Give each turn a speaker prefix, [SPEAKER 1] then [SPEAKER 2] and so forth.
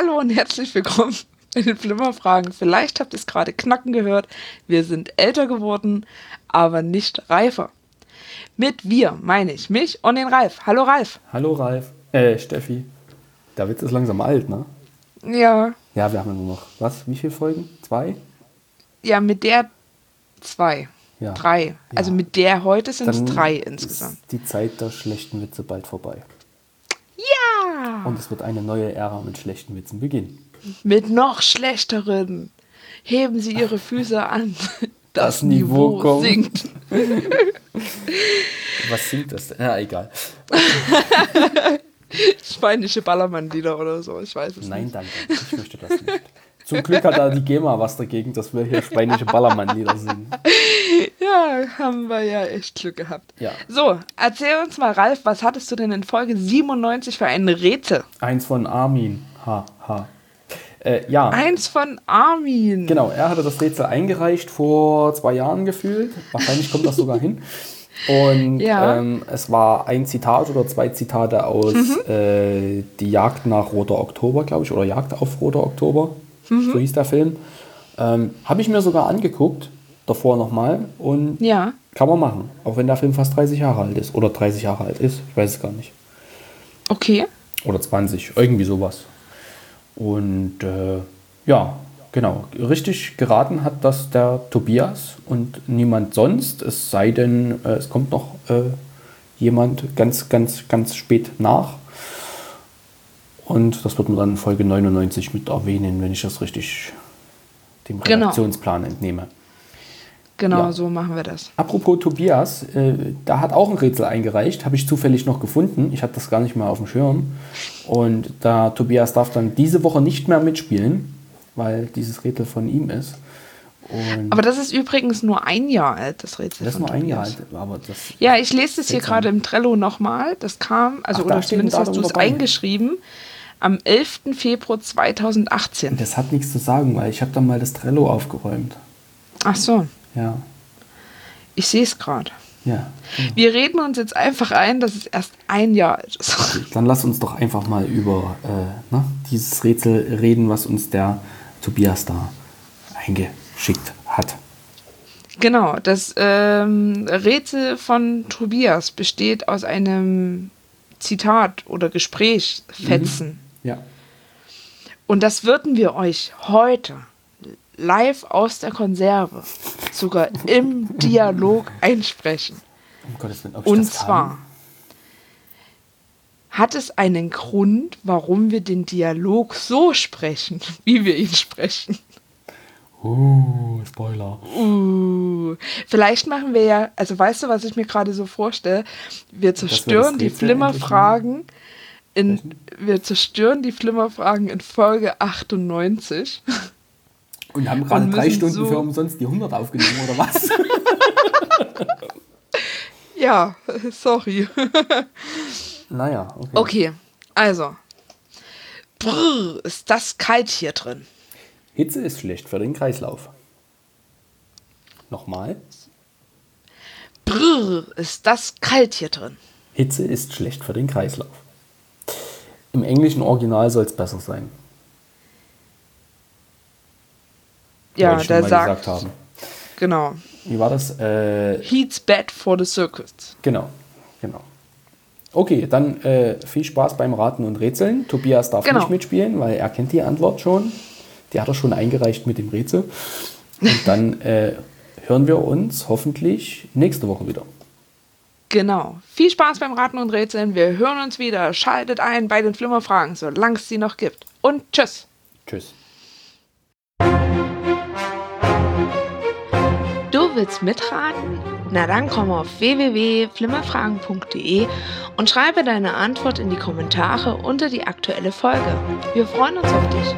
[SPEAKER 1] Hallo und herzlich willkommen in den Flimmerfragen. Vielleicht habt ihr es gerade knacken gehört. Wir sind älter geworden, aber nicht reifer. Mit wir meine ich mich und den Ralf. Hallo Ralf.
[SPEAKER 2] Hallo Ralf. Äh, Steffi. Der Witz ist langsam alt, ne?
[SPEAKER 1] Ja.
[SPEAKER 2] Ja, wir haben nur noch, was, wie viele Folgen? Zwei?
[SPEAKER 1] Ja, mit der zwei.
[SPEAKER 2] Ja.
[SPEAKER 1] Drei. Also mit der heute sind es drei insgesamt.
[SPEAKER 2] Ist die Zeit der schlechten Witze bald vorbei.
[SPEAKER 1] Ja!
[SPEAKER 2] Und es wird eine neue Ära mit schlechten Witzen beginnen.
[SPEAKER 1] Mit noch schlechteren. Heben Sie Ihre Füße an. Das,
[SPEAKER 2] Das Niveau
[SPEAKER 1] Niveau,
[SPEAKER 2] kommt.
[SPEAKER 1] sinkt.
[SPEAKER 2] Was singt das denn? Ja, egal.
[SPEAKER 1] Spanische Ballermann-Lieder oder so. Ich weiß es
[SPEAKER 2] Nein,
[SPEAKER 1] nicht.
[SPEAKER 2] danke. Ich möchte das nicht. Zum Glück hat da die GEMA was dagegen, dass wir hier spanische Ballermann-Lieder singen.
[SPEAKER 1] Ja, haben wir ja echt Glück gehabt.
[SPEAKER 2] Ja.
[SPEAKER 1] So, erzähl uns mal, Ralf, was hattest du denn in Folge 97 für ein Rätsel?
[SPEAKER 2] Eins von Armin. Ha, ha. Äh, ja.
[SPEAKER 1] Eins von Armin.
[SPEAKER 2] Genau, er hatte das Rätsel eingereicht vor zwei Jahren gefühlt. Wahrscheinlich kommt das sogar hin. Und
[SPEAKER 1] Ja.
[SPEAKER 2] ähm, es war ein Zitat oder zwei Zitate aus äh, Die Jagd nach Roter Oktober, glaube ich, oder Jagd auf Roter Oktober. So hieß der Film. Ähm, Habe ich mir sogar angeguckt, davor nochmal. Und
[SPEAKER 1] Ja.
[SPEAKER 2] kann man machen. Auch wenn der Film fast 30 Jahre alt ist. Oder 30 Jahre alt ist. Ich weiß es gar nicht.
[SPEAKER 1] Okay.
[SPEAKER 2] Oder 20, irgendwie sowas. Und äh, ja, genau. Richtig geraten hat das der Tobias und niemand sonst. Es sei denn, äh, es kommt noch äh, jemand ganz, ganz, ganz spät nach. Und das wird man dann in Folge 99 mit erwähnen, wenn ich das richtig dem
[SPEAKER 1] Genau.
[SPEAKER 2] Redaktionsplan entnehme.
[SPEAKER 1] Genau,
[SPEAKER 2] Ja.
[SPEAKER 1] so machen wir das.
[SPEAKER 2] Apropos Tobias, äh, da hat auch ein Rätsel eingereicht, habe ich zufällig noch gefunden. Ich hatte das gar nicht mehr auf dem Schirm. Und da Tobias darf dann diese Woche nicht mehr mitspielen, weil dieses Rätsel von ihm ist. Und
[SPEAKER 1] Aber das ist übrigens nur ein Jahr alt, das Rätsel.
[SPEAKER 2] das ist nur ein Jahr alt. Aber das,
[SPEAKER 1] Ja, ich lese das hier gerade im Trello nochmal. Das kam, also
[SPEAKER 2] Ach,
[SPEAKER 1] oder zumindest hast du es eingeschrieben, am 11. Februar 2018.
[SPEAKER 2] das hat nichts zu sagen, weil ich habe dann mal das Trello aufgeräumt.
[SPEAKER 1] Ach so,
[SPEAKER 2] Ja,
[SPEAKER 1] ich sehe es gerade.
[SPEAKER 2] ja.
[SPEAKER 1] Wir reden uns jetzt einfach ein, dass es erst ein Jahr alt ist.
[SPEAKER 2] Dann lass uns doch einfach mal über äh, ne, dieses Rätsel reden, was uns der Tobias da eingeschickt hat.
[SPEAKER 1] Genau, das ähm, Rätsel von Tobias besteht aus einem Zitat oder Gesprächsfetzen.
[SPEAKER 2] Ja.
[SPEAKER 1] Und das würden wir euch heute live aus der Konserve sogar im Dialog einsprechen.
[SPEAKER 2] Um Gottes Willen, ob ich
[SPEAKER 1] Und
[SPEAKER 2] das
[SPEAKER 1] zwar
[SPEAKER 2] kann?
[SPEAKER 1] hat es einen Grund, warum wir den Dialog so sprechen, wie wir ihn sprechen.
[SPEAKER 2] Uh, Spoiler.
[SPEAKER 1] Uh, vielleicht machen wir ja, also weißt du, was ich mir gerade so vorstelle? Wir zerstören die Flimmerfragen in, wir zerstören die Flimmerfragen in Folge 98.
[SPEAKER 2] Und haben gerade
[SPEAKER 1] Und
[SPEAKER 2] drei Stunden
[SPEAKER 1] so-
[SPEAKER 2] für umsonst die 100 aufgenommen, oder was?
[SPEAKER 1] Ja, sorry.
[SPEAKER 2] naja, okay.
[SPEAKER 1] Okay, also. Brrr, ist das kalt hier drin.
[SPEAKER 2] Hitze ist schlecht für den Kreislauf. Nochmal.
[SPEAKER 1] Brrr, ist das kalt hier drin.
[SPEAKER 2] Hitze ist schlecht für den Kreislauf. Im englischen Original soll es besser sein.
[SPEAKER 1] Ja,
[SPEAKER 2] ich
[SPEAKER 1] der sagt,
[SPEAKER 2] gesagt haben.
[SPEAKER 1] genau.
[SPEAKER 2] Wie war das? Äh,
[SPEAKER 1] Heat's bad for the circus.
[SPEAKER 2] genau, genau. Okay, dann äh, viel Spaß beim Raten und Rätseln. Tobias darf
[SPEAKER 1] Genau.
[SPEAKER 2] nicht mitspielen, weil er kennt die Antwort schon. Die hat er schon eingereicht mit dem Rätsel. Und dann äh, hören wir uns hoffentlich nächste Woche wieder.
[SPEAKER 1] Genau. Viel Spaß beim Raten und Rätseln. Wir hören uns wieder. Schaltet ein bei den Flimmerfragen, solange es sie noch gibt. Und tschüss.
[SPEAKER 2] Tschüss.
[SPEAKER 1] Willst mitraten? Na dann komm auf www.flimmerfragen.de und schreibe deine Antwort in die Kommentare unter die aktuelle Folge. Wir freuen uns auf dich.